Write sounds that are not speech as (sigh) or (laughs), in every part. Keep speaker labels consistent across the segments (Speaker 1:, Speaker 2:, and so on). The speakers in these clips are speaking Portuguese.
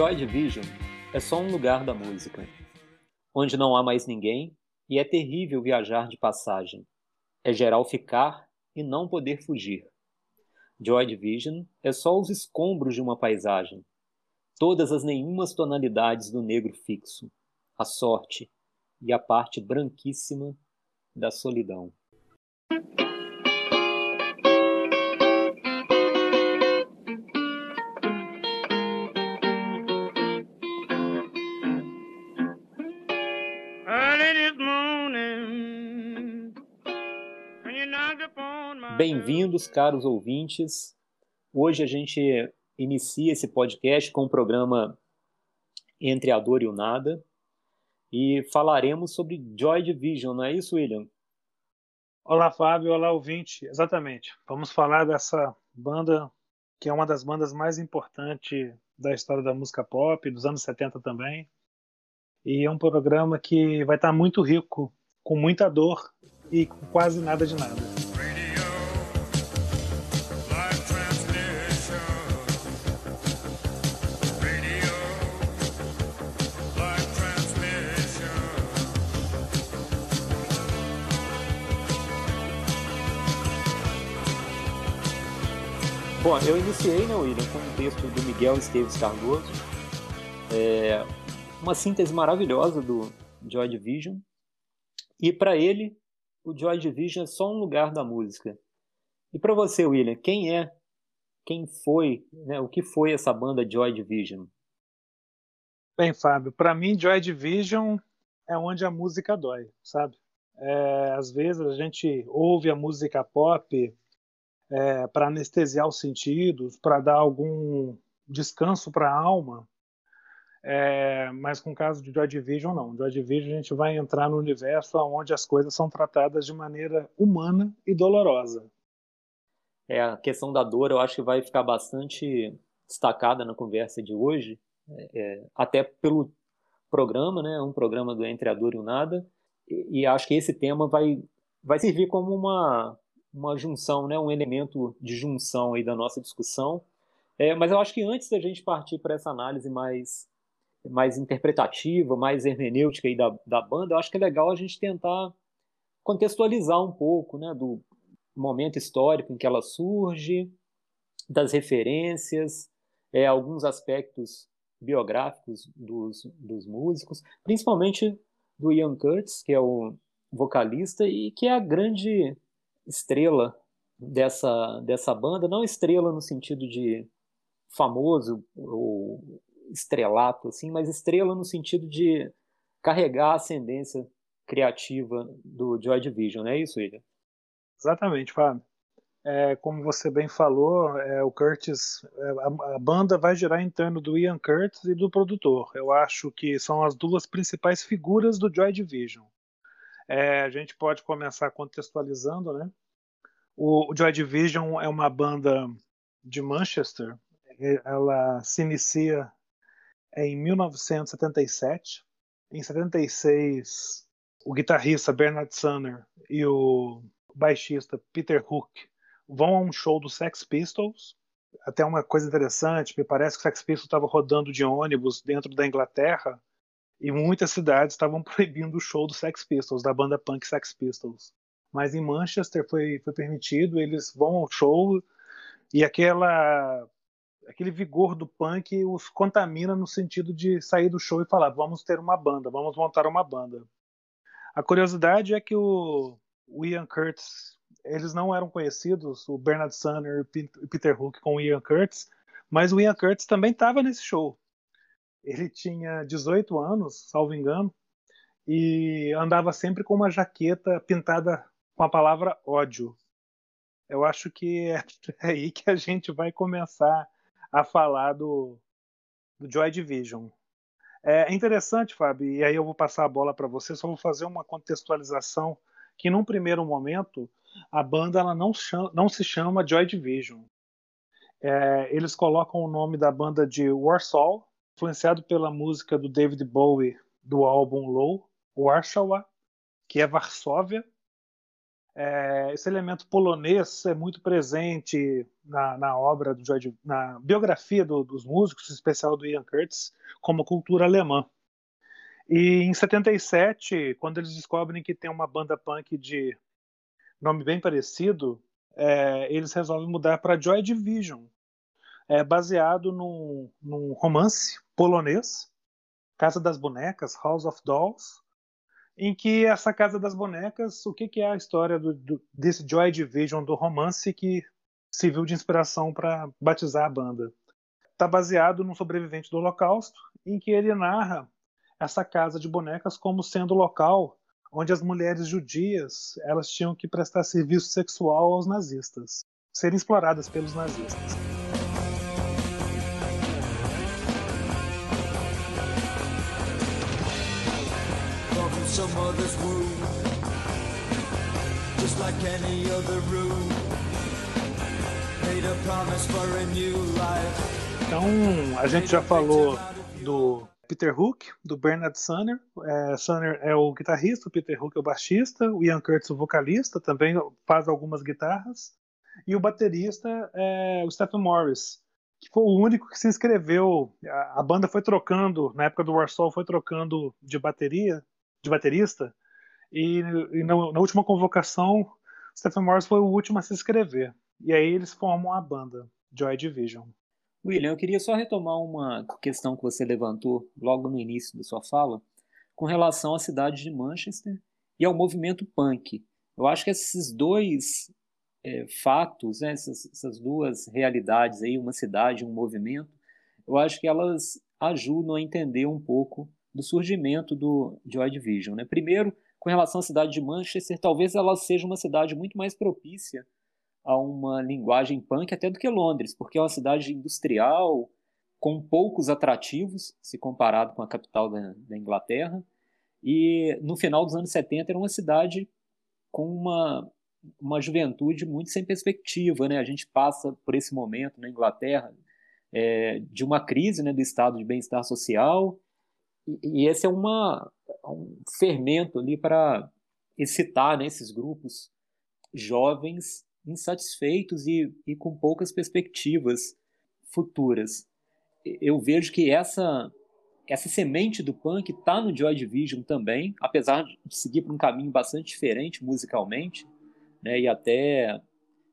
Speaker 1: Joy Division é só um lugar da música, onde não há mais ninguém e é terrível viajar de passagem. É geral ficar e não poder fugir. Joy Division é só os escombros de uma paisagem, todas as nenhumas tonalidades do negro fixo, a sorte e a parte branquíssima da solidão. Bem-vindos, caros ouvintes. Hoje a gente inicia esse podcast com o programa Entre a Dor e o Nada e falaremos sobre Joy Division, não é isso, William?
Speaker 2: Olá, Fábio. Olá, ouvinte. Exatamente. Vamos falar dessa banda que é uma das bandas mais importantes da história da música pop, dos anos 70 também. E é um programa que vai estar muito rico, com muita dor e com quase nada de nada.
Speaker 1: Bom, eu iniciei, né, William, com um texto do Miguel Esteves Cardoso, é, uma síntese maravilhosa do Joy Division, e para ele, o Joy Division é só um lugar da música. E para você, William, quem é, quem foi, né, o que foi essa banda Joy Division?
Speaker 2: Bem, Fábio, para mim, Joy Division é onde a música dói, sabe? É, às vezes a gente ouve a música pop é, para anestesiar os sentidos, para dar algum descanso para a alma. É, mas com o caso de Joy Division, não. Joy Division a gente vai entrar no universo onde as coisas são tratadas de maneira humana e dolorosa.
Speaker 1: É, a questão da dor eu acho que vai ficar bastante destacada na conversa de hoje, é, até pelo programa, né, um programa do Entre a Dor e o Nada, e, e acho que esse tema vai, vai servir como uma, uma junção, né, um elemento de junção aí da nossa discussão. É, mas eu acho que antes da gente partir para essa análise mais, mais interpretativa, mais hermenêutica aí da, da banda, eu acho que é legal a gente tentar contextualizar um pouco né, do momento histórico em que ela surge, das referências, é, alguns aspectos biográficos dos, dos músicos, principalmente do Ian Curtis, que é o vocalista e que é a grande estrela dessa, dessa banda, não estrela no sentido de famoso ou estrelato, assim, mas estrela no sentido de carregar a ascendência criativa do Joy Division, não é isso, William?
Speaker 2: Exatamente, Fábio. É, como você bem falou, é, o Curtis, é, a, a, banda vai girar em torno do Ian Curtis e do produtor. Eu acho que são as duas principais figuras do Joy Division. É, a gente pode começar contextualizando, né? O, Joy Division é uma banda de Manchester. Ela se inicia em 1977. Em 76, o guitarrista Bernard Sumner e o baixista Peter Hook vão a um show do Sex Pistols. Até uma coisa interessante, me parece que o Sex Pistols estava rodando de ônibus dentro da Inglaterra e muitas cidades estavam (laughs) proibindo o show do Sex Pistols, da banda punk Sex Pistols. Mas em Manchester foi, foi permitido, eles vão ao show e aquela aquele vigor do punk os contamina no sentido de sair do show e falar: vamos ter uma banda, vamos montar uma banda. A curiosidade é que o, o Ian Curtis, eles não eram conhecidos, o Bernard Sumner e Peter Hook com o Ian Curtis, mas o Ian Curtis também estava nesse show ele tinha 18 anos, salvo engano, e andava sempre com uma jaqueta pintada com a palavra ódio. Eu acho que (laughs) é aí que a gente vai começar a falar do, do Joy Division. É interessante, Fábio, e aí eu vou passar a bola para você, só vou fazer uma contextualização que num primeiro momento a banda ela não, chama, não se chama Joy Division. É, eles colocam o nome da banda de Warsaw, influenciado pela música do David Bowie do álbum Low, Warsaw, que é Varsóvia. É, esse elemento polonês é muito presente na, na obra do George, na biografia do, dos músicos, em especial do Ian Curtis, como cultura alemã. E em 77, quando eles descobrem que tem uma banda punk de nome bem parecido, é, eles resolvem mudar para Joy Division, é, baseado num, num romance polonês, Casa das Bonecas, House of Dolls, em que essa Casa das Bonecas, o que, que é a história do, do, desse Joy Division do romance que serviu de inspiração para batizar a banda? Está baseado num sobrevivente do Holocausto, em que ele narra essa casa de bonecas como sendo o local onde as mulheres judias elas tinham que prestar serviço sexual aos nazistas, serem exploradas pelos nazistas. Então, a gente já falou do Peter Hook, do Bernard Sunner. É, é o guitarrista, o Peter Hook é o baixista, o Ian Curtis o vocalista, também faz algumas guitarras. E o baterista é o Stephen Morris, que foi o único que se inscreveu. A, a banda foi trocando, na época do Warsaw, foi trocando de bateria, de baterista. E, e na, na, última convocação, Stephen Morris foi o último a se inscrever. E aí eles formam a banda, Joy Division.
Speaker 1: William, eu queria só retomar uma questão que você levantou logo no início da sua fala, com relação à cidade de Manchester e ao movimento punk. Eu acho que esses dois é, fatos, né, essas, essas, duas realidades aí, uma cidade um movimento, eu acho que elas ajudam a entender um pouco do surgimento do Joy Division. Né? Primeiro, com relação à cidade de Manchester, talvez ela seja uma cidade muito mais propícia a uma linguagem punk até do que Londres, porque é uma cidade industrial com poucos atrativos, se comparado com a capital da, da Inglaterra. E no final dos anos 70 era uma cidade com uma, uma juventude muito sem perspectiva. Né? A gente passa por esse momento na Inglaterra é, de uma crise né, do estado de bem-estar social, e, esse é uma, um fermento ali para excitar né, esses grupos jovens insatisfeitos e, e com poucas perspectivas futuras. Eu vejo que essa essa semente do punk está no Joy Division também, apesar de seguir por um caminho bastante diferente musicalmente, né, e até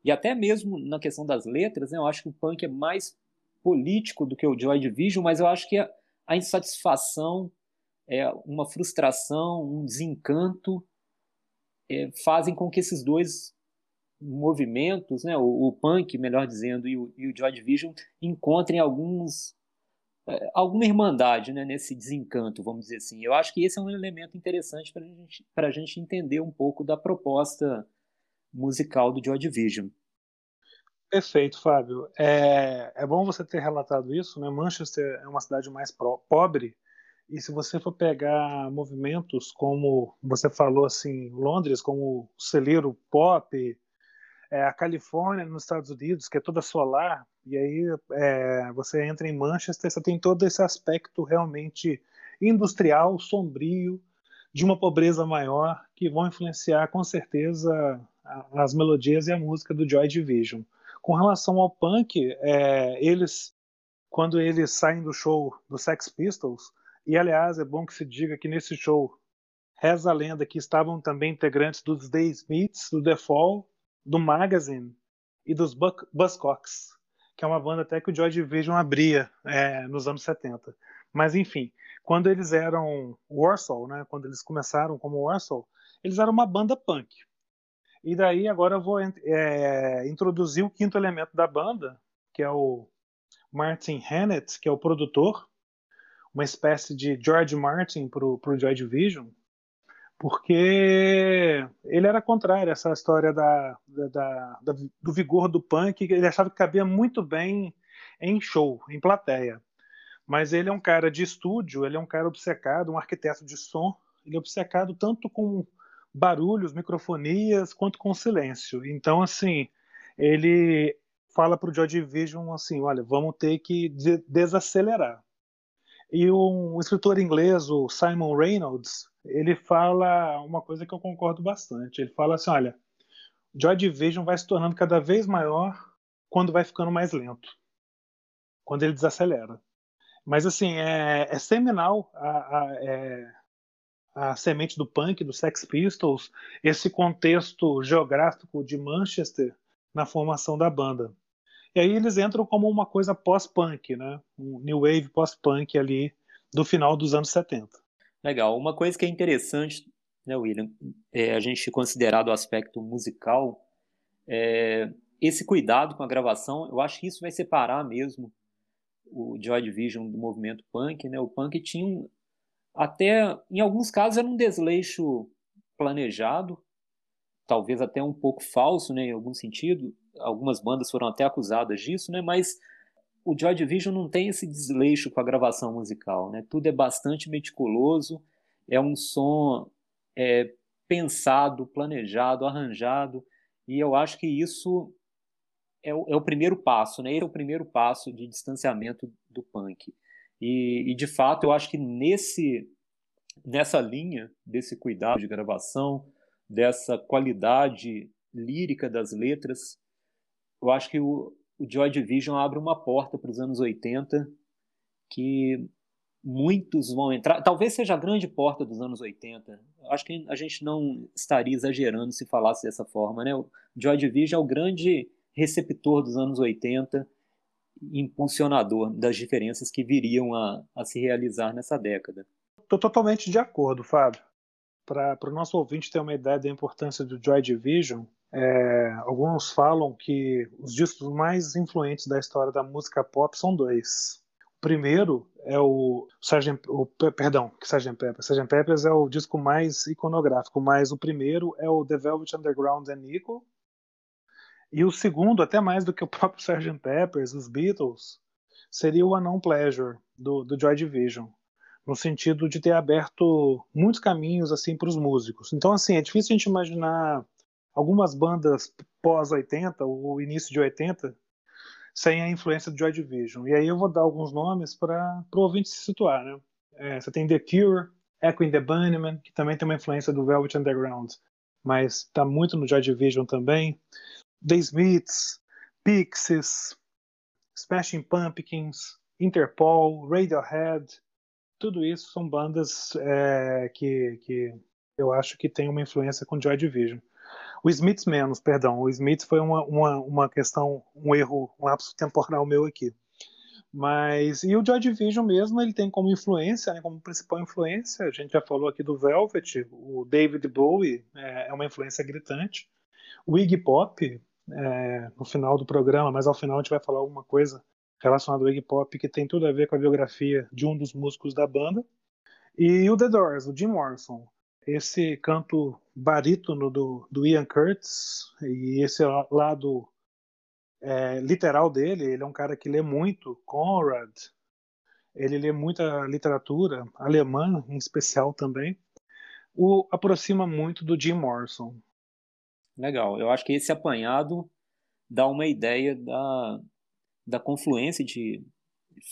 Speaker 1: e até mesmo na questão das letras, né, eu acho que o punk é mais político do que o Joy Division, mas eu acho que a insatisfação, é, uma frustração, um desencanto é, fazem com que esses dois movimentos, né, o, o punk, melhor dizendo, e o, e o Joy Division encontrem alguns é, alguma irmandade né, nesse desencanto, vamos dizer assim. Eu acho que esse é um elemento interessante para gente, a gente entender um pouco da proposta musical do Joy Division.
Speaker 2: Perfeito, Fábio. É, é bom você ter relatado isso. Né? Manchester é uma cidade mais pro, pobre, e se você for pegar movimentos como você falou assim, Londres, como o celeiro pop, é, a Califórnia nos Estados Unidos, que é toda solar, e aí é, você entra em Manchester, você tem todo esse aspecto realmente industrial, sombrio, de uma pobreza maior, que vão influenciar com certeza as melodias e a música do Joy Division. Com relação ao punk, é, eles, quando eles saem do show do Sex Pistols, e aliás é bom que se diga que nesse show reza a lenda que estavam também integrantes dos The Smiths, do The Fall, do Magazine e dos Buzzcocks, que é uma banda até que o Joy Division abria é, nos anos 70. Mas enfim, quando eles eram Warsaw, né, quando eles começaram como Warsaw, eles eram uma banda punk. E daí agora eu vou é, introduzir o quinto elemento da banda, que é o Martin Hannett, que é o produtor, uma espécie de George Martin para o Joy Division, porque ele era contrário a essa história da, da, da, do vigor do punk, ele achava que cabia muito bem em show, em plateia. Mas ele é um cara de estúdio, ele é um cara obcecado, um arquiteto de som, ele é obcecado tanto com barulhos, microfonias, quanto com silêncio. Então, assim, ele fala para o Joy Division assim, olha, vamos ter que desacelerar. E um escritor inglês, o Simon Reynolds, ele fala uma coisa que eu concordo bastante. Ele fala assim: olha, Joy Division vai se tornando cada vez maior quando vai ficando mais lento, quando ele desacelera. Mas assim, é, é seminal a, a, é, a semente do punk, do Sex Pistols, esse contexto geográfico de Manchester na formação da banda. E aí eles entram como uma coisa pós-punk, né? Um new wave pós-punk ali do final dos anos 70.
Speaker 1: Legal. Uma coisa que é interessante, né, William, é a gente considerar do aspecto musical, é, esse cuidado com a gravação, eu acho que isso vai separar mesmo o Joy Division do movimento punk, né? O punk tinha um, até, em alguns casos, era um desleixo planejado, talvez até um pouco falso, né, em algum sentido. Algumas bandas foram até acusadas disso, né, mas o Joy Division não tem esse desleixo com a gravação musical, né? Tudo é bastante meticuloso, é um som é, pensado, planejado, arranjado, e eu acho que isso é o, é o primeiro passo, né? É o primeiro passo de distanciamento do punk. E, e, de fato, eu acho que nesse, nessa linha desse cuidado de gravação, dessa qualidade lírica das letras, eu acho que o, o Joy Division abre uma porta para os anos 80 que muitos vão entrar. Talvez seja a grande porta dos anos 80. Acho que a gente não estaria exagerando se falasse dessa forma. Né? O Joy Division é o grande receptor dos anos 80 impulsionador das diferenças que viriam a, a se realizar nessa década.
Speaker 2: Estou totalmente de acordo, Fábio. Para o nosso ouvinte ter uma ideia da importância do Joy Division, é, alguns falam que os discos mais influentes da história da música pop são dois. O primeiro é o Sgt. O, perdão, que Sgt. Peppers. Sgt. Peppers é o disco mais iconográfico, mas o primeiro é o The Velvet Underground and Nico, e o segundo, até mais do que o (laughs) próprio Sgt. Peppers, os Beatles, seria o Unknown Pleasure, do, do Joy Division, no sentido de ter aberto muitos caminhos assim para os músicos. Então, assim, é difícil a gente imaginar algumas bandas pós-80, ou início de 80, sem a influência do Joy Division. E aí eu vou dar alguns nomes para o ouvinte se situar. Né? É, você tem The Cure, Echo in the Bunnymen, que também tem uma influência do Velvet Underground, mas está muito no Joy Division também. The Smiths, Pixies, Smashing Pumpkins, Interpol, Radiohead, tudo isso são bandas é, que, que eu acho que tem uma influência com Joy Division. O Smiths menos, perdão. O Smiths foi uma, uma, uma questão, um erro, um lapso temporal meu aqui. Mas, e o Joy Division mesmo, ele tem como influência, né, como principal influência, a gente já falou aqui do Velvet, o David Bowie é, é uma influência gritante. O Iggy Pop, é, no final do programa, mas ao final a gente vai falar alguma coisa relacionada ao Iggy Pop que tem tudo a ver com a biografia de um dos músicos da banda. E o The Doors, o Jim Morrison. Esse canto barítono do, do Ian Curtis e esse lado é, literal dele, ele é um cara que lê muito, Conrad, ele lê muita literatura, alemã em especial também, o aproxima muito do Jim Morrison.
Speaker 1: Legal. Eu acho que esse apanhado dá uma ideia da, da confluência de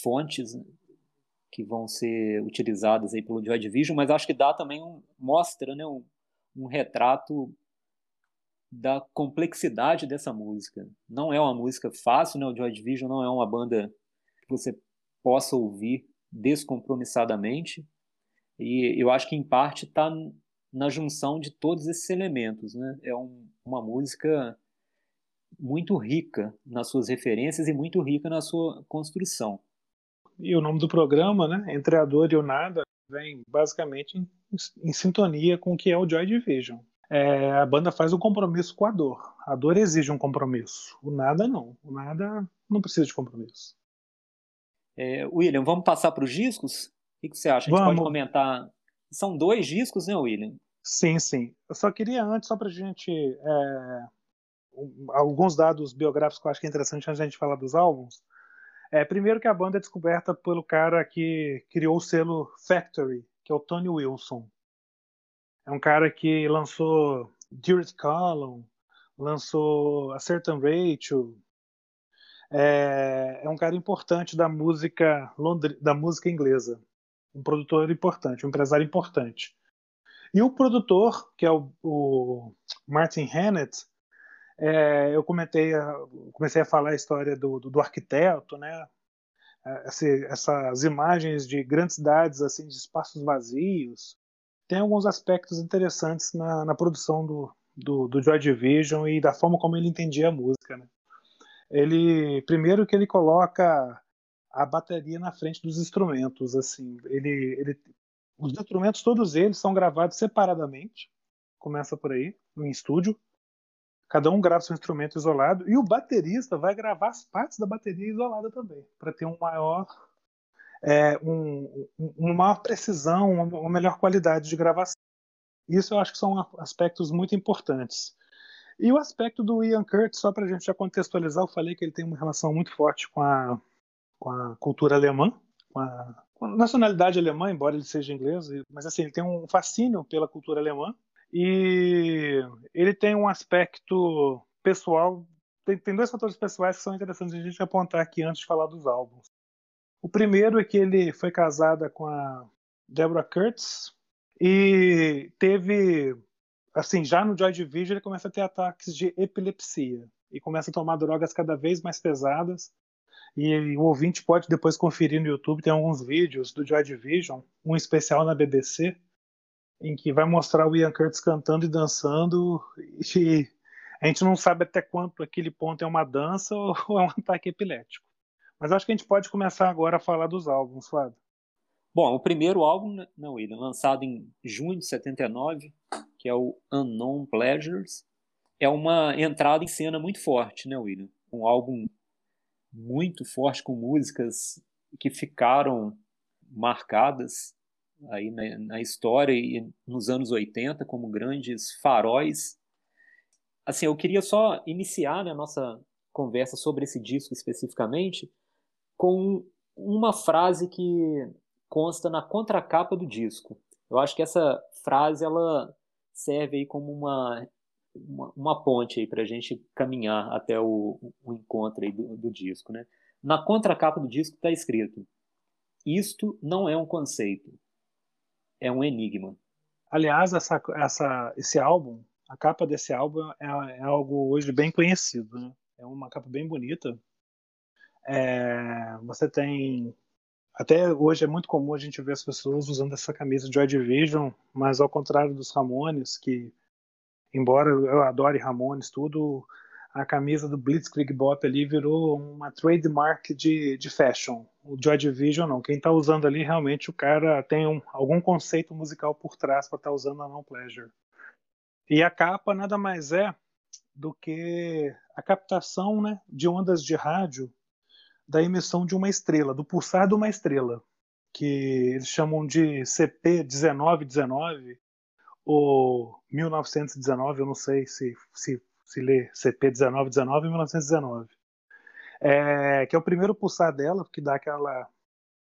Speaker 1: fontes né, que vão ser utilizadas aí pelo Joy Division, mas acho que dá também um, mostra né, um, um retrato da complexidade dessa música. Não é uma música fácil, né? O Joy Division não é uma banda que você possa ouvir descompromissadamente. E eu acho que em parte está na junção de todos esses elementos, né? É um, uma música muito rica nas suas referências e muito rica na sua construção.
Speaker 2: E o nome do programa, né, Entre a Dor e o Nada, vem basicamente em, em sintonia com o que é o Joy Division. É, a banda faz um compromisso com a dor. A dor exige um compromisso. O nada não. O nada não precisa de compromisso.
Speaker 1: É, William, vamos passar para os discos? O que, você acha? A gente vamos. pode comentar. São dois discos, né, William?
Speaker 2: Sim, sim. Eu só queria antes, só para a gente. É, alguns dados biográficos que eu acho que é interessante antes da gente falar dos álbuns. É, primeiro que a banda é descoberta pelo cara que criou o selo Factory, que é o Tony Wilson. É um cara que lançou Dirty Column, lançou A Certain Rachel. É, é um cara importante da música da música inglesa, um produtor importante, um empresário importante. E o produtor, que é o, o Martin Hannett, É, eu comentei, comecei a falar a história do, do, do arquiteto, né? É, esse, essas imagens de grandes cidades, assim, de espaços vazios, tem alguns aspectos interessantes na, na produção do, do, do Joy Division e da forma como ele entendia a música, né? Ele, primeiro que ele coloca a bateria na frente dos instrumentos, assim, ele, ele os instrumentos todos eles são gravados separadamente, começa por aí, no estúdio, Cada um grava seu instrumento isolado e o baterista vai gravar as partes da bateria isolada também, para ter um maior, é, um, uma maior precisão, uma melhor qualidade de gravação. Isso eu acho que são aspectos muito importantes. E o aspecto do Ian Curtis, só para a gente já contextualizar, eu falei que ele tem uma relação muito forte com a, com a cultura alemã, com a nacionalidade alemã, embora ele seja inglês, mas assim, ele tem um fascínio pela cultura alemã. E ele tem um aspecto pessoal. Tem, tem dois fatores pessoais que são interessantes a gente apontar aqui antes de falar dos álbuns. O primeiro é que ele foi casada com a Deborah Kurtz e teve, assim, já no Joy Division ele começa a ter ataques de epilepsia e começa a tomar drogas cada vez mais pesadas. E o ouvinte pode depois conferir no YouTube, tem alguns vídeos do Joy Division, um especial na BBC, em que vai mostrar o Ian Curtis cantando e dançando e a gente não sabe até quanto aquele ponto é uma dança (laughs) ou é um ataque epilético. Mas acho que a gente pode começar agora a falar dos álbuns, Flávio.
Speaker 1: Bom, o primeiro álbum, né, não, William, lançado em junho de 79, que é o Unknown Pleasures, é uma entrada em cena muito forte, né, William? Um álbum muito forte com músicas que ficaram marcadas aí na, na, história e nos anos 80 como grandes faróis. Assim, eu queria só iniciar né, a nossa conversa sobre esse disco especificamente com uma frase que consta na contracapa do disco. Eu acho que essa frase ela serve aí como uma uma, uma ponte aí para a gente caminhar até o, o encontro do, do disco, né? Na contracapa do disco está escrito: isto não é um conceito, é um enigma.
Speaker 2: Aliás, essa, essa, esse álbum, a capa desse álbum é, é algo hoje bem conhecido. Né? É uma capa bem bonita. É, você tem. Até hoje é muito comum a gente ver as pessoas usando essa camisa de Joy Division, mas ao contrário dos Ramones, que, embora eu adore Ramones, tudo, a camisa do Blitzkrieg Bop ali virou uma trademark de, de fashion. O Joy Division não. Quem está usando ali realmente o cara tem um, algum conceito musical por trás para estar tá usando a Non Pleasure. E a capa nada mais é do que a captação né, de ondas de rádio da emissão de uma estrela, do pulsar de uma estrela, que eles chamam de CP1919 ou 1919, eu não sei se, se se lê CP1919 em 1919. É, que é o primeiro pulsar dela, que dá aquela,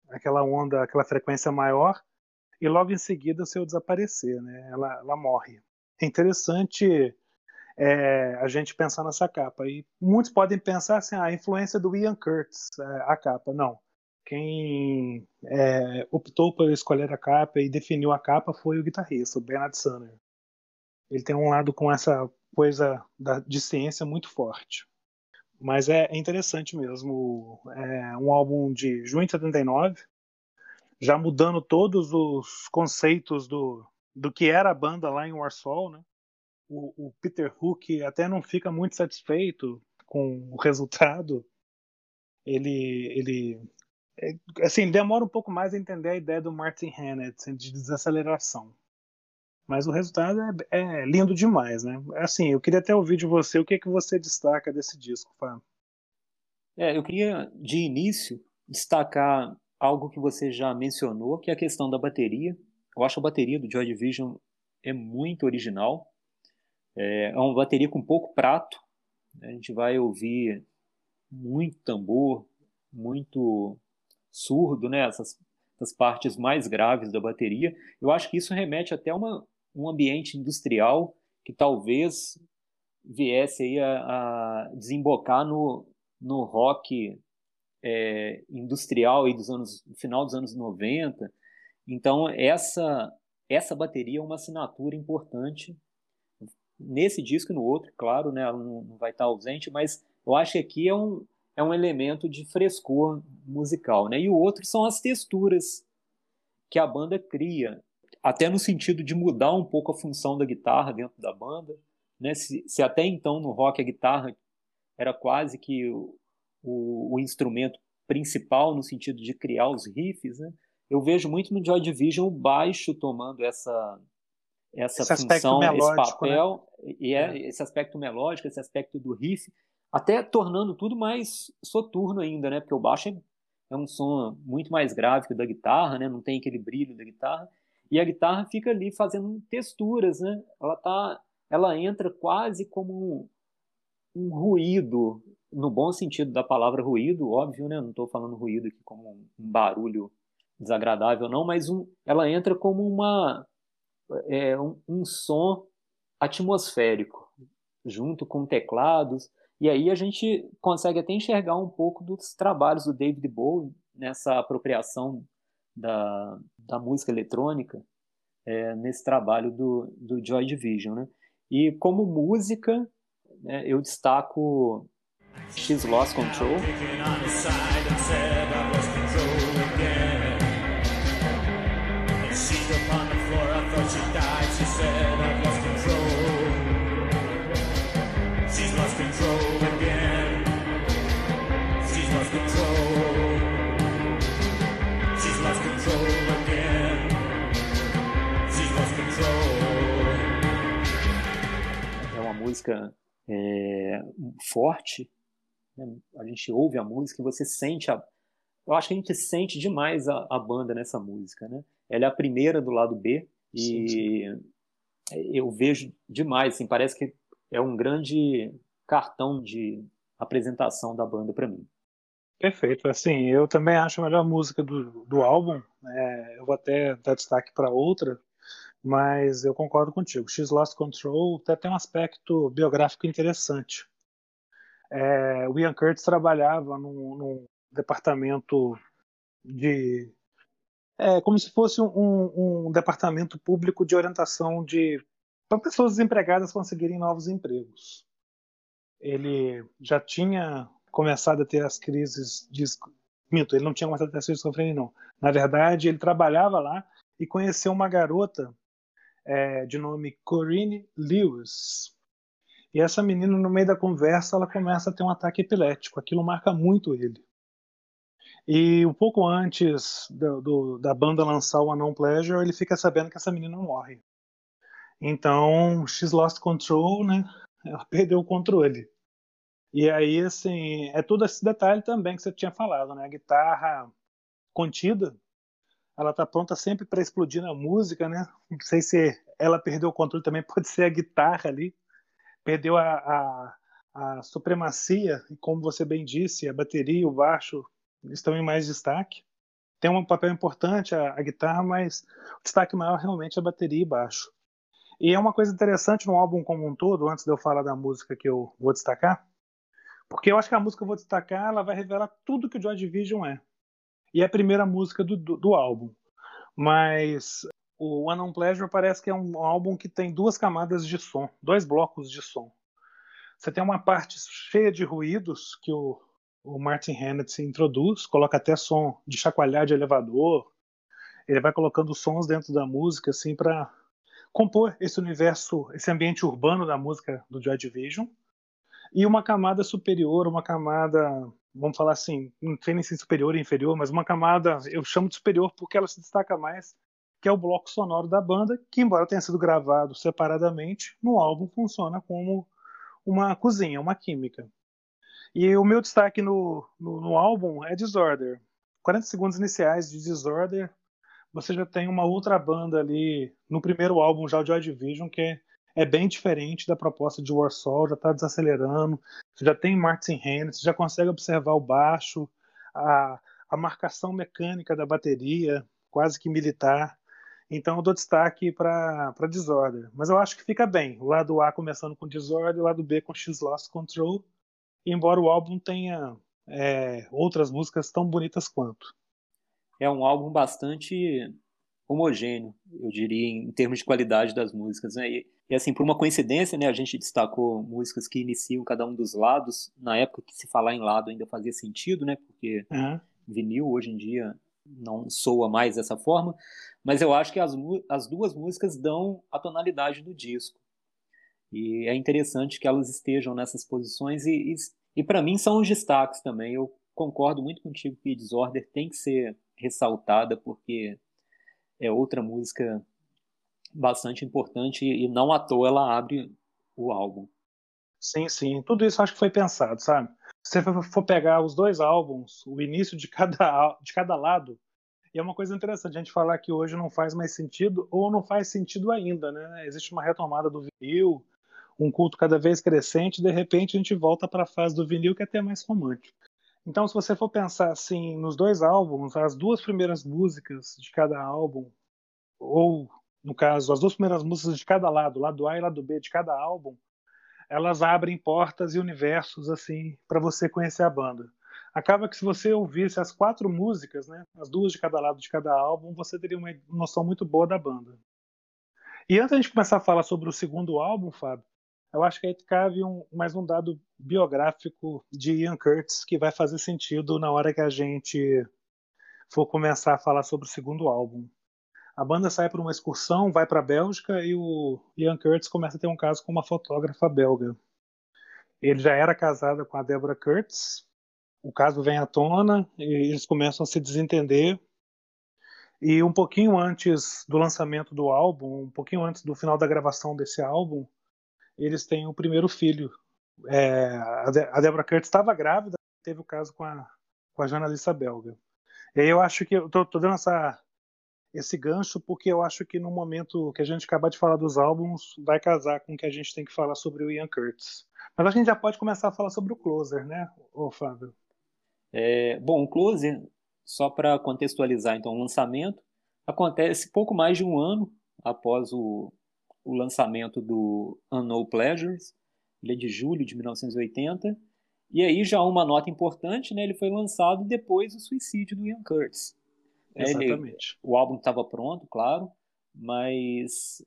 Speaker 2: aquela onda, aquela frequência maior, e logo em seguida o seu desaparecer, né? ela, ela morre. É interessante é, a gente pensar nessa capa. E muitos podem pensar assim, ah, a influência do Ian Curtis, é, a capa. Não. Quem é, optou por escolher a capa e definiu a capa foi o guitarrista, o Bernard Sumner. Ele tem um lado com essa coisa da, de ciência muito forte. Mas é, é interessante mesmo. É um álbum de junho de 79, já mudando todos os conceitos do, do que era a banda lá em Warsaw, né? O, o, Peter Hook até não fica muito satisfeito com o resultado. Ele, ele assim, demora um pouco mais a entender a ideia do Martin Hannett de desaceleração. Mas o resultado é, é, lindo demais, né? Assim, eu queria até ouvir de você o que, que você destaca desse disco, Fábio.
Speaker 1: É, eu queria, de início, destacar algo que você já mencionou, que é a questão da bateria. Eu acho a bateria do Joy Division é muito original. É, é uma bateria com pouco prato. A gente vai ouvir muito tambor, muito surdo, né? Essas, essas partes mais graves da bateria. Eu acho que isso remete até a um ambiente industrial que talvez viesse a, a desembocar no, no rock é, industrial aí dos anos final dos anos 90. Então essa essa bateria é uma assinatura importante nesse disco e no outro, claro, né, ela não, não vai estar ausente, mas eu acho que aqui é um, é um elemento de frescor musical, né? E o outro são as texturas que a banda cria, até no sentido de mudar um pouco a função da guitarra dentro da banda, né? Se, se até então no rock a guitarra era quase que o, o, o instrumento principal no sentido de criar os riffs, né? Eu vejo muito no Joy Division o baixo tomando essa essa esse função, esse né? papel né? e é, é, esse aspecto melódico, esse aspecto do riff, até tornando tudo mais soturno ainda, né? Porque o baixo é, é um som muito mais grave que o da guitarra, né? Não tem aquele brilho da guitarra e a guitarra fica ali fazendo texturas, né? Ela tá, ela entra quase como um, um ruído no bom sentido da palavra ruído, óbvio, né? Não estou falando ruído aqui como um barulho desagradável, não, mas um, ela entra como uma é, um, um som atmosférico, junto com teclados, e aí a gente consegue até enxergar um pouco dos trabalhos do David Bowie nessa apropriação da, da música eletrônica, é, nesse trabalho do, do Joy Division. Né? E como música, né, eu destaco She's Lost Control. Música é, forte, né? A gente ouve a música e você sente a. Eu acho que a gente sente demais a, a banda nessa música, né? Ela é a primeira do lado B e sim, sim. eu vejo demais, assim, parece que é um grande cartão de apresentação da banda para mim.
Speaker 2: Perfeito, assim, eu também acho a melhor música do, do álbum. É, eu vou até dar destaque para outra, mas eu concordo contigo. X Lost Control até tem um aspecto biográfico interessante. É, o Ian Curtis trabalhava num, num departamento de. É, como se fosse um, um departamento público de orientação de para pessoas desempregadas conseguirem novos empregos. Ele já tinha começado a ter as crises de mito, ele não tinha começado a ter as crises de não. Na verdade, ele trabalhava lá e conheceu uma garota é, de nome Corinne Lewis, e essa menina, no meio da conversa, ela começa a ter um ataque epilético. Aquilo marca muito ele. E um pouco antes do, do, da banda lançar o Unknown Pleasure, ele fica sabendo que essa menina morre. Então, X Lost Control, né? Ela (laughs) perdeu o controle. E aí, assim, é todo esse detalhe também que você tinha falado, né? A guitarra contida, ela tá pronta sempre para explodir na música, né? Não sei se ela perdeu o controle também, (laughs) pode ser a guitarra ali perdeu a, a, a supremacia, e como você bem disse, a bateria e o baixo estão em mais destaque. Tem um papel importante a, a guitarra, mas o destaque maior realmente é a bateria e baixo. E é uma coisa interessante no álbum como um todo, antes de eu falar da música que eu vou destacar, porque eu acho que a música que eu vou destacar ela vai revelar tudo que o Joy Division é. E é a primeira música do, do, do álbum. Mas o Unknown Pleasure parece que é um álbum que tem duas camadas de som, dois blocos de som. Você tem uma parte cheia de ruídos que o, o Martin Hannett introduz, coloca até som de chacoalhar de elevador. Ele vai colocando sons dentro da música assim para compor esse universo, esse ambiente urbano da música do Joy Division. E uma camada superior, uma camada, vamos falar assim, não sei nem se superior ou inferior, mas uma camada, eu chamo de superior porque ela se destaca mais que é o bloco sonoro da banda, que embora tenha sido gravado separadamente, no álbum funciona como uma cozinha, uma química. E o meu destaque no, no, no álbum é Disorder. 40 segundos iniciais de Disorder, você já tem uma outra banda ali no primeiro álbum, já o Joy Division, que é, é bem diferente da proposta de Warsaw, já está desacelerando, você já tem Martin Hannett, você já consegue observar o baixo, a, a marcação mecânica da bateria, quase que militar. Então eu dou destaque para Disorder. Mas eu acho que fica bem. O lado A começando com Disorder, o lado B com X Lost Control. Embora o álbum tenha é, outras músicas tão bonitas quanto.
Speaker 1: É um álbum bastante homogêneo, eu diria, em termos de qualidade das músicas. Né? E, e, assim, por uma coincidência, né, a gente destacou músicas que iniciam cada um dos lados, na época que se falar em lado ainda fazia sentido, né, porque uhum. vinil hoje em dia não soa mais dessa forma, mas eu acho que as, as duas músicas dão a tonalidade do disco. E é interessante que elas estejam nessas posições e, e, e para mim são os destaques também. Eu concordo muito contigo que Disorder tem que ser ressaltada porque é outra música bastante importante e não à toa ela abre o álbum.
Speaker 2: Sim, sim. Tudo isso acho que foi pensado, sabe? Se você for pegar os dois álbuns, o início de cada, (laughs) de cada lado, e é uma coisa interessante a gente falar que hoje não faz mais sentido, ou não faz sentido ainda, né? Existe uma retomada do vinil, um culto cada vez crescente, de repente a gente volta para a fase do vinil que é até mais romântico. Então, se você for pensar assim, nos dois álbuns, as duas primeiras músicas de cada álbum, ou no caso, as duas primeiras músicas de cada lado, lado A e lado B de cada álbum, elas abrem portas e universos assim para você conhecer a banda. Acaba que se você ouvisse as quatro músicas, né, as duas de cada lado de cada álbum, você teria uma noção muito boa da banda. E antes de a gente começar a falar sobre o segundo álbum, Fábio, eu acho que aí cabe um, mais um dado biográfico de Ian Curtis que vai fazer sentido na hora que a gente for começar a falar sobre o segundo álbum. A banda sai para uma excursão, vai para a Bélgica e o Ian Curtis começa a ter um caso com uma fotógrafa belga. Ele já era casado com a Deborah Curtis. O caso vem à tona e eles começam a se desentender. E um pouquinho antes do lançamento do álbum, um pouquinho antes do final da gravação desse álbum, eles têm o primeiro filho. É, a Deborah Curtis estava grávida, teve o caso com a, com a jornalista belga. E aí eu acho que eu tô, tô dando essa, esse gancho porque eu acho que no momento que a gente acabar de falar dos álbuns vai casar com o que a gente tem que falar sobre o Ian Curtis. Mas a gente já pode começar a falar sobre o Closer, né, ô Fábio?
Speaker 1: É, bom, o Closer, só para contextualizar então o lançamento, acontece pouco mais de um ano após o, o lançamento do Unknown Pleasures, ele é de julho de 1980, e aí já uma nota importante, né, ele foi lançado depois do suicídio do Ian Curtis.
Speaker 2: Exatamente.
Speaker 1: Ele, o álbum estava pronto, claro, mas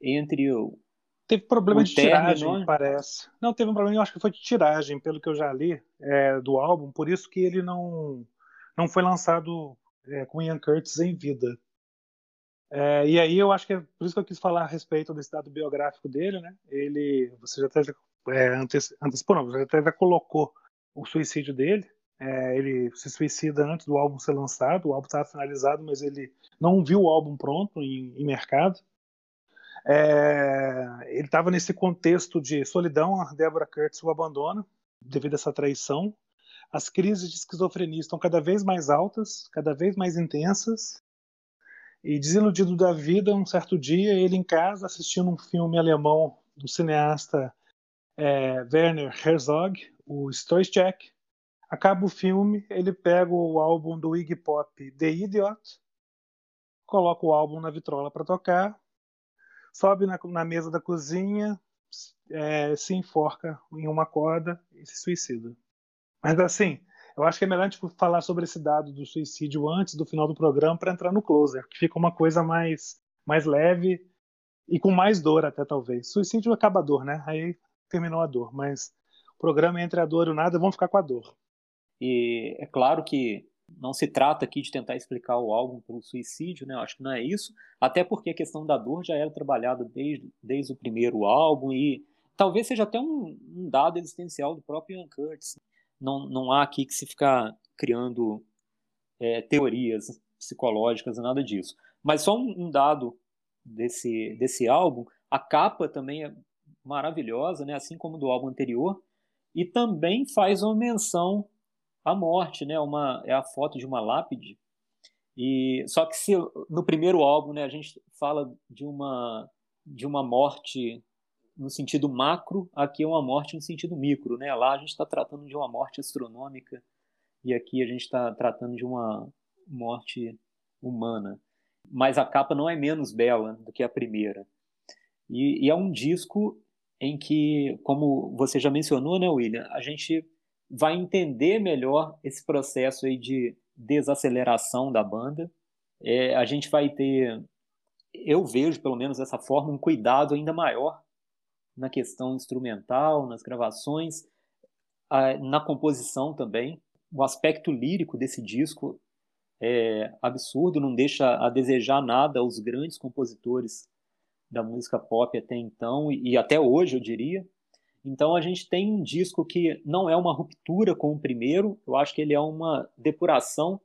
Speaker 1: entre o
Speaker 2: Teve problema o de tiragem, não... parece. Não, teve um problema, eu acho que foi de tiragem, pelo que eu já li é, do álbum, por isso que ele não, não foi lançado é, com Ian Curtis em vida. É, e aí eu acho que é por isso que eu quis falar a respeito desse dado biográfico dele, né? Ele, você já até é, antecipou, não, até já colocou o suicídio dele. É, ele se suicida antes do álbum ser lançado, o álbum estava finalizado, mas ele não viu o álbum pronto em, em mercado. É, ele estava nesse contexto de solidão, a Deborah Curtis o abandona devido a essa traição. As crises de esquizofrenia estão cada vez mais altas, cada vez mais intensas, e desiludido da vida, um certo dia, ele em casa, assistindo um filme alemão do cineasta é, Werner Herzog, o Stoichek, acaba o filme, ele pega o álbum do Iggy Pop, The Idiot, coloca o álbum na vitrola para tocar, sobe na, na, mesa da cozinha, é, se enforca em uma corda e se suicida. Mas assim, eu acho que é melhor gente falar sobre esse dado do suicídio antes do final do programa para entrar no closer, que fica uma coisa mais, mais leve e com mais dor até talvez. Suicídio acaba dor, né? Aí terminou a dor, mas o programa entre a dor e o nada vão ficar com a dor.
Speaker 1: E é claro que não se trata aqui de tentar explicar o álbum pelo suicídio, né? Acho que não é isso. Até porque a questão da dor já era trabalhada desde, desde o primeiro álbum e talvez seja até um, um dado existencial do próprio Ian Curtis não, não há aqui que se ficar criando é, teorias psicológicas, nada disso. Mas só um, um, dado desse, desse álbum, a capa também é maravilhosa, né? assim como do álbum anterior, e também faz uma menção à morte, né? uma, é a foto de uma lápide. E só que se no primeiro álbum, né, a gente fala de uma de uma morte no sentido macro, aqui é uma morte no sentido micro. Né? Lá a gente está tratando de uma morte astronômica e aqui a gente está tratando de uma morte humana. Mas a capa não é menos bela do que a primeira. E, e é um disco em que, como você já mencionou, né, William, a gente vai entender melhor esse processo aí de desaceleração da banda. é, a gente vai ter, eu vejo pelo menos dessa forma, um cuidado ainda maior na questão instrumental, nas gravações, na composição também. O aspecto lírico desse disco é absurdo, não deixa a desejar nada aos grandes compositores da música pop até então e até hoje, eu diria. Então a gente tem um disco que não é uma ruptura com o primeiro, eu acho que ele é uma depuração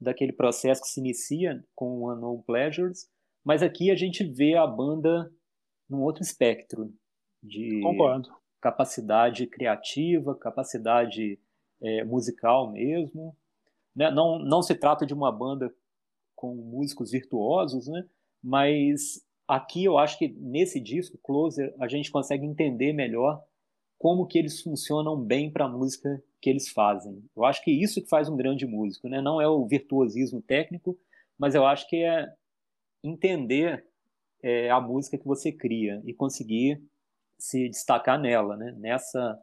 Speaker 1: daquele processo que se inicia com o Unknown Pleasures, mas aqui a gente vê a banda num outro espectro de
Speaker 2: Concordo.
Speaker 1: capacidade criativa, capacidade é, musical mesmo. Né? Não, não se trata de uma banda com músicos virtuosos, né? mas aqui eu acho que nesse disco, Closer, a gente consegue entender melhor como que eles funcionam bem para a música que eles fazem. Eu acho que isso que faz um grande músico, né? Não é o virtuosismo técnico, mas eu acho que é entender é, a música que você cria e conseguir se destacar nela, né? Nessa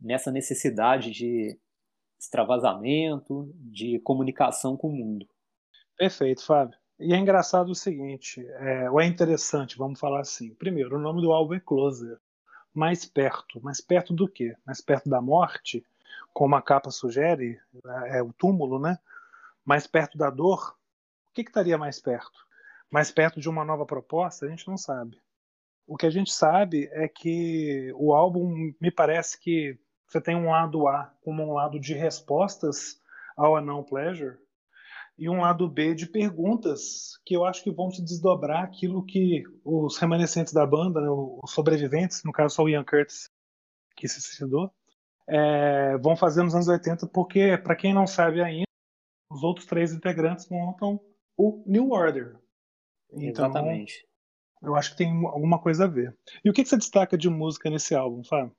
Speaker 1: nessa necessidade de extravasamento, de comunicação com o mundo.
Speaker 2: Perfeito, Fábio. E é engraçado o seguinte, é, ou é interessante, vamos falar assim. Primeiro, o nome do álbum é Closer. Mais perto. Mais perto do quê? Mais perto da morte, como a capa sugere, é, é o túmulo, né? Mais perto da dor. O que, que estaria mais perto? Mais perto de uma nova proposta? A gente não sabe. O que a gente sabe é que o álbum me parece que você tem um lado A como um lado de respostas ao Anão Pleasure e um lado B de perguntas que eu acho que vão se desdobrar aquilo que os remanescentes da banda, né, os sobreviventes, no caso só o Ian Curtis, que se suicidou, é, vão fazer nos anos 80, porque, para quem não sabe ainda, os outros três integrantes montam o New Order.
Speaker 1: Então, Exatamente.
Speaker 2: Eu acho que tem alguma coisa a ver. E o que, que você destaca de música nesse álbum, Fábio?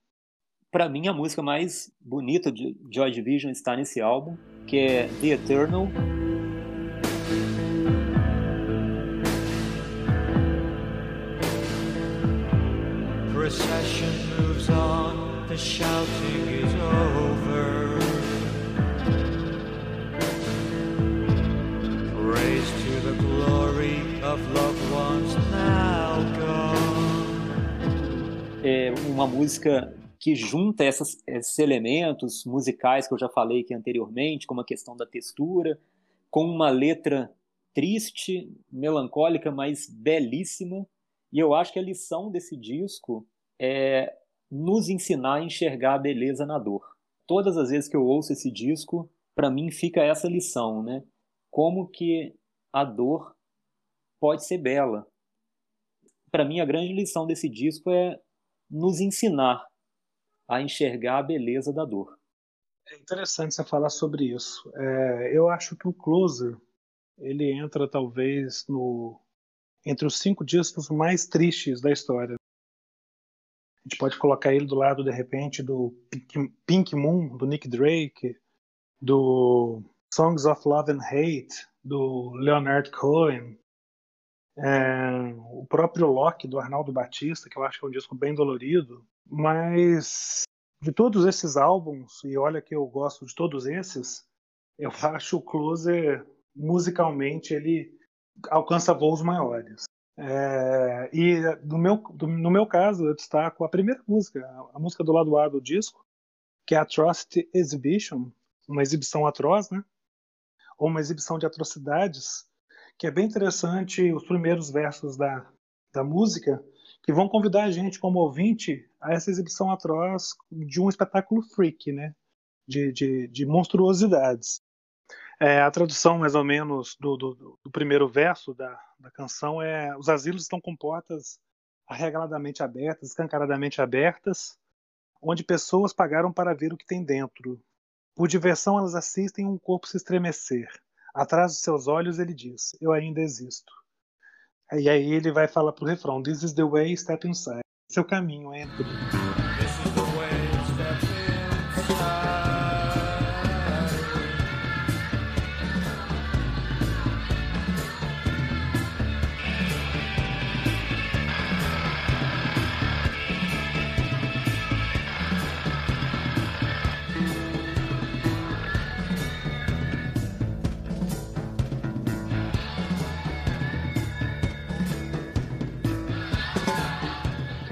Speaker 1: Para mim, a música mais bonita de Joy Division está nesse álbum, que é The Eternal, the shouting is over. To the glory of loved ones now. É uma música que junta essas, esses elementos musicais que eu já falei aqui anteriormente, como a questão da textura, com uma letra triste, melancólica, mas belíssima. E eu acho que a lição desse disco é nos ensinar a enxergar a beleza na dor. Todas as vezes que eu ouço esse disco, para mim fica essa lição, né? Como que a dor pode ser bela. Para mim a grande lição desse disco é nos ensinar a enxergar a beleza da dor.
Speaker 2: É interessante você falar sobre isso. É, eu acho que o Closer ele entra talvez no entre os cinco discos mais tristes da história a gente pode colocar ele do lado, de repente, do Pink, Pink Moon, do Nick Drake, do Songs of Love and Hate, do Leonard Cohen, é, o próprio Loki, do Arnaldo Batista, que eu acho que é um disco bem dolorido, mas de todos esses álbuns, e olha que eu gosto de todos esses, eu (laughs) acho o Closer, musicalmente, ele alcança voos maiores. É, e no meu, no meu caso, eu destaco a primeira música, a música do lado A do disco, que é Atrocity Exhibition, uma exibição atroz, né? ou uma exibição de atrocidades, que é bem interessante os primeiros versos da, da música, que vão convidar a gente, como ouvinte, a essa exibição atroz de um espetáculo freak, né? de, de, de monstruosidades. É, a tradução, mais ou menos, do, do, do primeiro verso da, da, canção é: os asilos estão com portas arregaladamente abertas, escancaradamente abertas, onde pessoas pagaram para ver o que tem dentro. Por diversão, elas assistem um corpo se estremecer. Atrás dos seus olhos, ele diz: Eu ainda existo. E aí ele vai falar para o refrão: This is the way, step inside. Seu caminho, entre.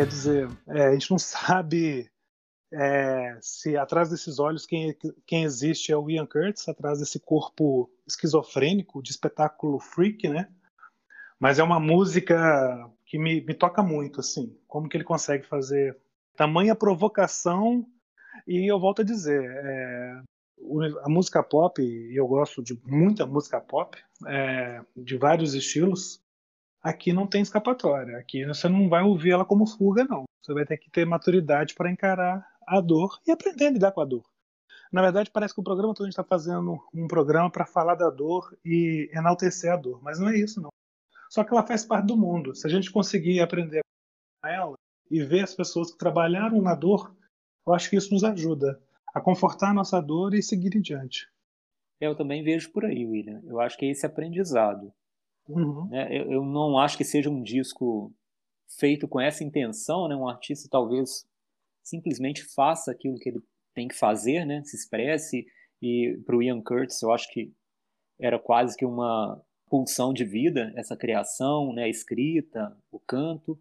Speaker 2: Quer dizer, é, a gente não (laughs) sabe é, se atrás desses olhos quem, quem existe é o Ian Curtis, atrás desse corpo esquizofrênico de espetáculo freak, né? Mas é uma música que me, me toca muito, assim. Como que ele consegue fazer tamanha provocação e eu volto a dizer, é, a música pop, e eu gosto de muita música pop, é, de vários estilos, aqui não tem escapatória. Aqui você não vai ouvir ela como fuga, não. Você vai ter que ter maturidade para encarar a dor e aprender a lidar com a dor. Na verdade, parece que o programa todo a gente está fazendo um programa para falar da dor e enaltecer a dor, mas não é isso, não. Só que ela faz parte do mundo. Se a gente conseguir aprender com ela e ver as pessoas que trabalharam na dor, eu acho que isso nos ajuda a confortar a nossa dor e seguir em diante.
Speaker 1: Eu também vejo por aí, William. Eu acho que é esse aprendizado.
Speaker 2: Uhum.
Speaker 1: Né? Eu, eu, não acho que seja um disco feito com essa intenção, né? Um artista talvez simplesmente faça aquilo que ele tem que fazer, né? Se expresse. E para o Ian Curtis, eu acho que era quase que uma pulsão de vida essa criação, né? A escrita, o canto.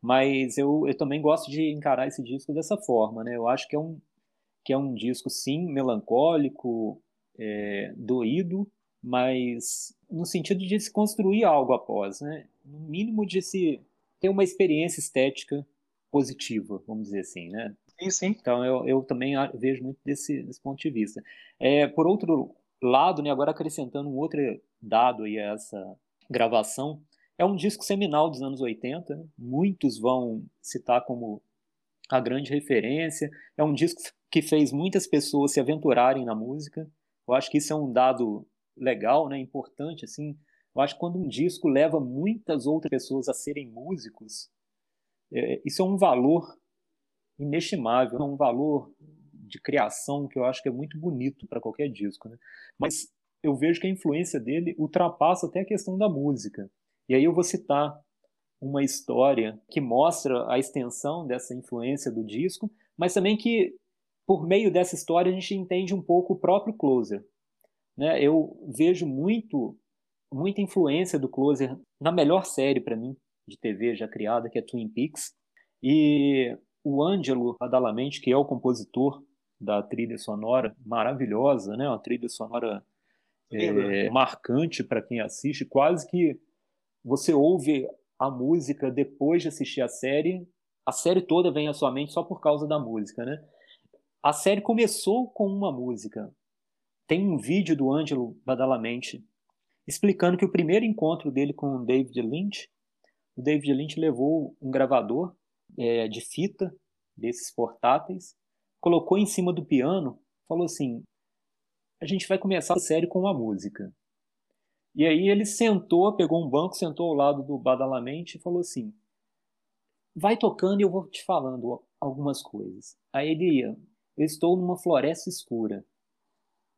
Speaker 1: Mas eu, eu também gosto de encarar esse disco dessa forma, né? Eu acho que é um, que é um disco, sim, melancólico, é, doído, mas no sentido de se construir algo após, né? No mínimo de se ter uma experiência estética positiva, vamos dizer assim, né?
Speaker 2: Sim, sim.
Speaker 1: Então eu, eu também vejo muito desse, desse ponto de vista. É, por outro lado, né, agora acrescentando um outro dado aí a essa gravação, é um disco seminal dos anos 80, né? muitos vão citar como a grande referência. É um disco que fez muitas pessoas se aventurarem na música. Eu acho que isso é um dado legal, né, importante assim. Eu acho que quando um disco leva muitas outras pessoas a serem músicos, é, isso é um valor inestimável, é um valor de criação que eu acho que é muito bonito para qualquer disco, né? Mas eu vejo que a influência dele ultrapassa até a questão da música. E aí eu vou citar uma história que mostra a extensão dessa influência do disco, mas também que por meio dessa história a gente entende um pouco o próprio Closer. Né? Eu vejo muito muita influência do Closer na melhor série para mim de TV já criada, que é Twin Peaks. E o Ângelo Adalamente, que é o compositor da trilha sonora maravilhosa, né? Uma trilha sonora é, marcante para quem assiste, quase que você ouve a música depois de assistir a série, a série toda vem à sua mente só por causa da música, né? A série começou com uma música. Tem um vídeo do Ângelo Badalamente explicando que o primeiro encontro dele com o David Lynch, o David Lynch levou um gravador é, de fita desses portáteis, colocou em cima do piano, falou assim: a gente vai começar a série com uma música. E aí ele sentou, pegou um banco, sentou ao lado do Badalamente e falou assim: vai tocando e eu vou te falando algumas coisas. Aí ele ia: eu estou numa floresta escura.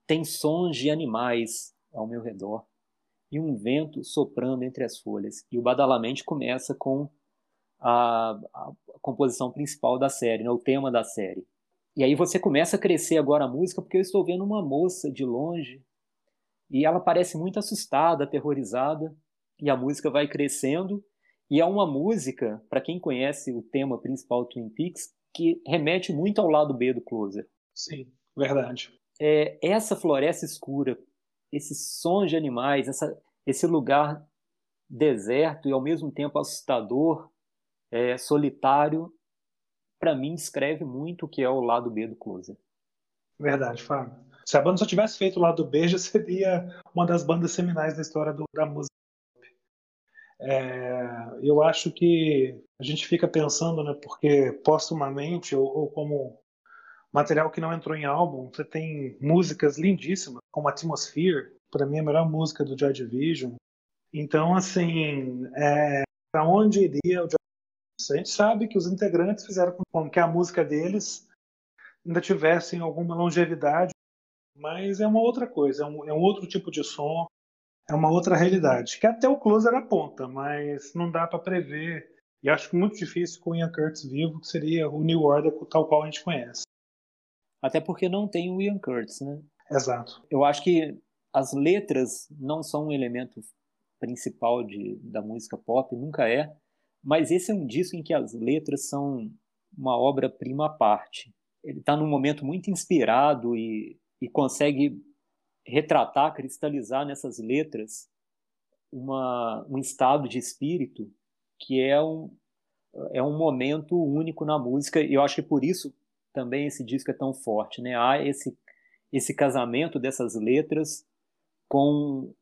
Speaker 1: Tem sons de animais ao meu redor e um vento soprando entre as folhas. E o Badalamente começa com a, a, composição principal da série, né, o tema da série. E aí você começa a crescer agora a música porque eu estou vendo uma moça de longe e ela parece muito assustada, aterrorizada, e a música vai crescendo. E é uma música, para quem conhece o tema principal do Twin Peaks, que remete muito ao lado B do Closer.
Speaker 2: Sim, verdade.
Speaker 1: É, essa floresta escura, esses sons de animais, essa, esse lugar deserto e ao mesmo tempo assustador, é, solitário, para mim descreve muito o que é o lado B do Closer.
Speaker 2: Verdade, Fábio. Se a banda só tivesse feito o lado B, (laughs) já seria uma das bandas seminais da história do, da música. É, eu acho que a gente fica pensando, né, porque postumamente, ou, ou como material que não entrou em álbum, você tem músicas lindíssimas, como Atmosphere, para mim é a melhor música do Joy Division. Então, assim, é, para onde iria o Joy Division? A gente sabe que os integrantes fizeram com que a música deles ainda tivessem alguma longevidade mas é uma outra coisa, é um, é um outro tipo de som, é uma outra realidade, que até o Closer aponta, mas não dá para prever, e acho muito difícil com o Ian Curtis vivo, que seria o New Order tal qual a gente conhece.
Speaker 1: Até porque não tem o Ian Curtis, né?
Speaker 2: Exato.
Speaker 1: Eu acho que as letras não são um elemento principal de, da música pop, nunca é, mas esse é um disco em que as letras são uma obra-prima à parte. Ele está num momento muito inspirado e, e consegue retratar, cristalizar nessas letras uma, um estado de espírito que é um, é um momento único na música e eu acho que por isso também esse disco é tão forte, né? Há esse esse casamento dessas letras com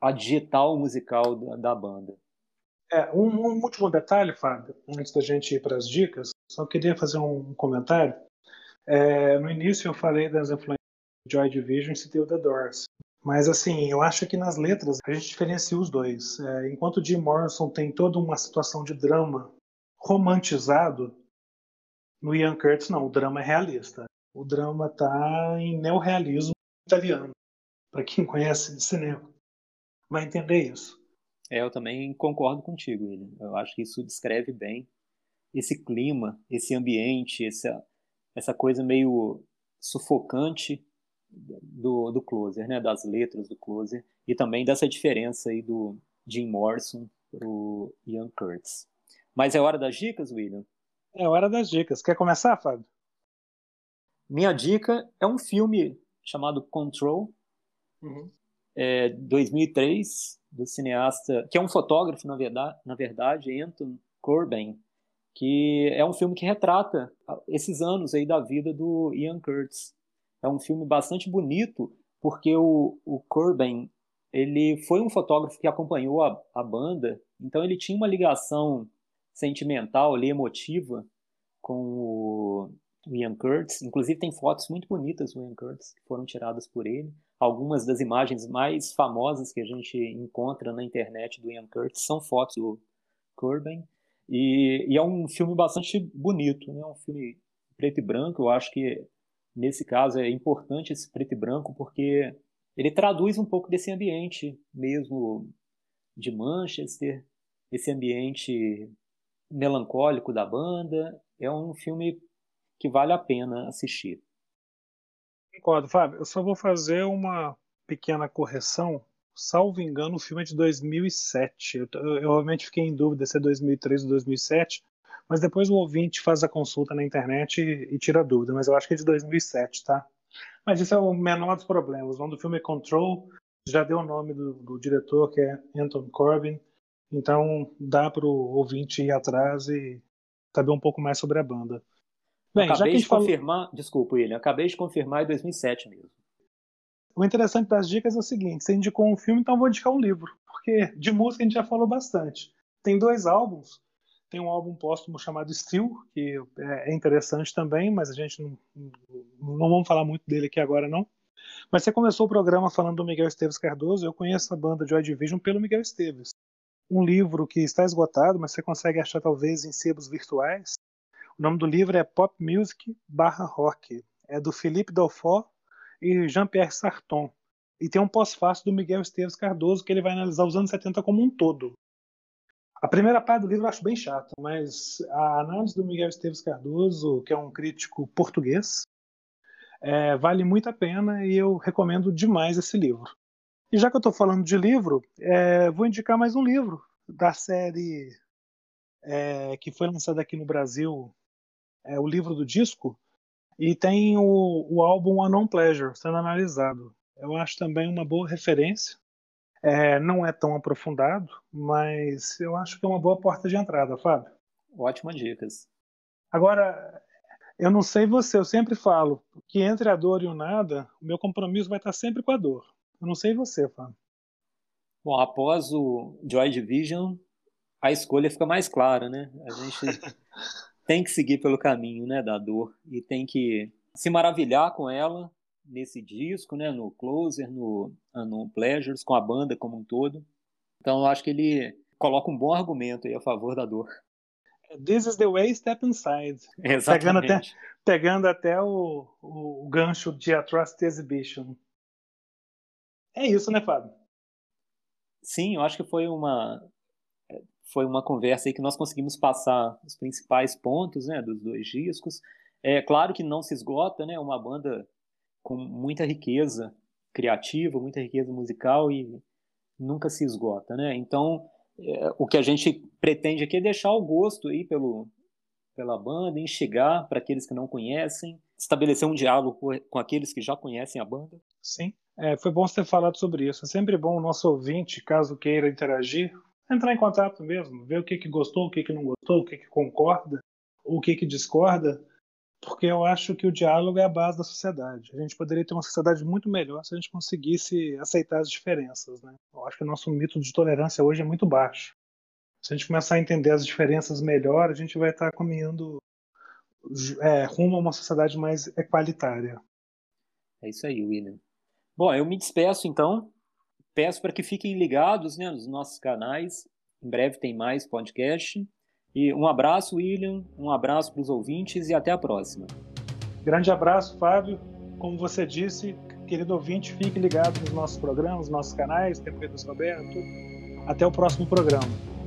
Speaker 1: a digital musical da, da banda.
Speaker 2: É, um, um, último detalhe, Fábio, antes da gente ir para as dicas, só queria fazer um comentário. É, no início eu falei das influências de Joy Division e The Doors. Mas assim, eu acho que nas letras a gente diferencia os dois. É, enquanto Jim Morrison tem toda uma situação de drama romantizado, no Ian Curtis não, o drama é realista. O drama está em neorrealismo italiano. Para quem (laughs) conhece cinema, vai entender isso.
Speaker 1: É, eu também concordo contigo, William. Eu acho que isso descreve bem esse clima, esse ambiente, essa, essa coisa meio sufocante do, do Closer, né? das letras do Closer, e também dessa diferença aí do Jim Morrison pro Ian Curtis. Mas é hora das dicas, William?
Speaker 2: É hora das dicas. Quer começar, Fábio?
Speaker 1: Minha dica é um filme chamado Control, uhum. é, 2003, do cineasta, que é um fotógrafo, na verdade, na verdade, Anton Corbin, que é um filme que retrata esses anos aí da vida do Ian Curtis. É um filme bastante bonito, porque o, o Corbin, ele foi um fotógrafo que acompanhou a, a banda, então ele tinha uma ligação sentimental ali, emotiva, com o Ian Curtis. Inclusive tem fotos muito bonitas do Ian Curtis que foram tiradas por ele. Algumas das imagens mais famosas que a gente encontra na internet do Ian Curtis são fotos do Corbin. E, e é um filme bastante bonito, né? um filme preto e branco. Eu acho que nesse caso é importante esse preto e branco porque ele traduz um pouco desse ambiente mesmo de Manchester, esse ambiente melancólico da banda. É um filme que vale a pena assistir.
Speaker 2: Concordo, Fábio. Eu só vou fazer uma pequena correção. Salvo engano, o filme é de 2007. Eu, eu, realmente fiquei em dúvida se é 2003 ou 2007, mas depois o ouvinte faz a consulta na internet e, e tira a dúvida. Mas eu acho que é de 2007, tá? Mas isso é o menor dos problemas. O nome do filme é Control, já deu o nome do, do diretor, que é Anton Corbin. Então dá para o ouvinte ir atrás e saber um pouco mais sobre a banda.
Speaker 1: Bem, acabei de confirmar, falou... desculpa, William, acabei de confirmar em 2007 mesmo.
Speaker 2: O interessante das dicas é o seguinte: você indicou um filme, então vou indicar um livro, porque de música a gente já falou bastante. Tem dois álbuns. Tem um álbum póstumo chamado Steel, que é interessante também, mas a gente não, não vamos falar muito dele aqui agora, não. Mas você começou o programa falando do Miguel Esteves Cardoso. Eu conheço a banda Joy Division pelo Miguel Esteves. Um livro que está esgotado, mas você consegue achar talvez em sebos virtuais, o nome do livro é Pop Music barra Rock. É do Philippe Dalfort e Jean-Pierre Sarton. E tem um pós-fácil do Miguel Esteves Cardoso que ele vai analisar os anos 70 como um todo. A primeira parte do livro eu acho bem chata, mas a análise do Miguel Esteves Cardoso, que é um crítico português, é, vale muito a pena e eu recomendo demais esse livro. E já que eu estou falando de livro, é, vou indicar mais um livro da série é, que foi lançada aqui no Brasil é, o livro do disco e tem o, o álbum Unknown Pleasure sendo analisado. Eu acho também uma boa referência. É, não é tão aprofundado, mas eu acho que é uma boa porta de entrada, Fábio.
Speaker 1: Ótimas dicas.
Speaker 2: Agora, eu não sei você, eu sempre falo que entre a dor e o nada, o meu compromisso vai estar sempre com a dor. Eu não sei você, Fábio.
Speaker 1: Bom, após o Joy Division, a escolha fica mais clara, né? A gente (laughs) tem que seguir pelo caminho né, da dor e tem que se maravilhar com ela nesse disco, né, no Closer, no Unknown Pleasures, com a banda como um todo. Então eu acho que ele coloca um bom argumento aí a favor da dor.
Speaker 2: This is the way, step inside. (laughs)
Speaker 1: Exatamente.
Speaker 2: Pegando até, pegando até o, o, o gancho de Atrocity Exhibition. É isso, né, Fábio?
Speaker 1: Sim, eu acho que foi uma foi uma conversa aí que nós conseguimos passar os principais pontos né, dos dois discos. É claro que não se esgota, né? Uma banda com muita riqueza criativa, muita riqueza musical e nunca se esgota, né? Então é, o que a gente pretende aqui é deixar o gosto aí pelo, pela banda, instigar para aqueles que não conhecem, estabelecer um diálogo com aqueles que já conhecem a banda.
Speaker 2: Sim, é, foi bom você ter falado sobre isso. É sempre bom o nosso ouvinte, caso queira interagir, entrar em contato mesmo, ver o que, que gostou, o que, que não gostou, o que, que concorda, o que, que discorda, porque eu acho que o diálogo é a base da sociedade. A gente poderia ter uma sociedade muito melhor se a gente conseguisse aceitar as diferenças. Né? Eu acho que o nosso mito de tolerância hoje é muito baixo. Se a gente começar a entender as diferenças melhor, a gente vai estar caminhando é, rumo a uma sociedade mais equalitária.
Speaker 1: É isso aí, William. Bom, eu me despeço então. Peço para que fiquem ligados né, nos nossos canais. Em breve tem mais podcast. E um abraço, William, um abraço para os ouvintes e até a próxima.
Speaker 2: Grande abraço, Fábio. Como você disse, querido ouvinte, fique ligado nos nossos programas, nos nossos canais, Tempo Roberto. Até o próximo programa.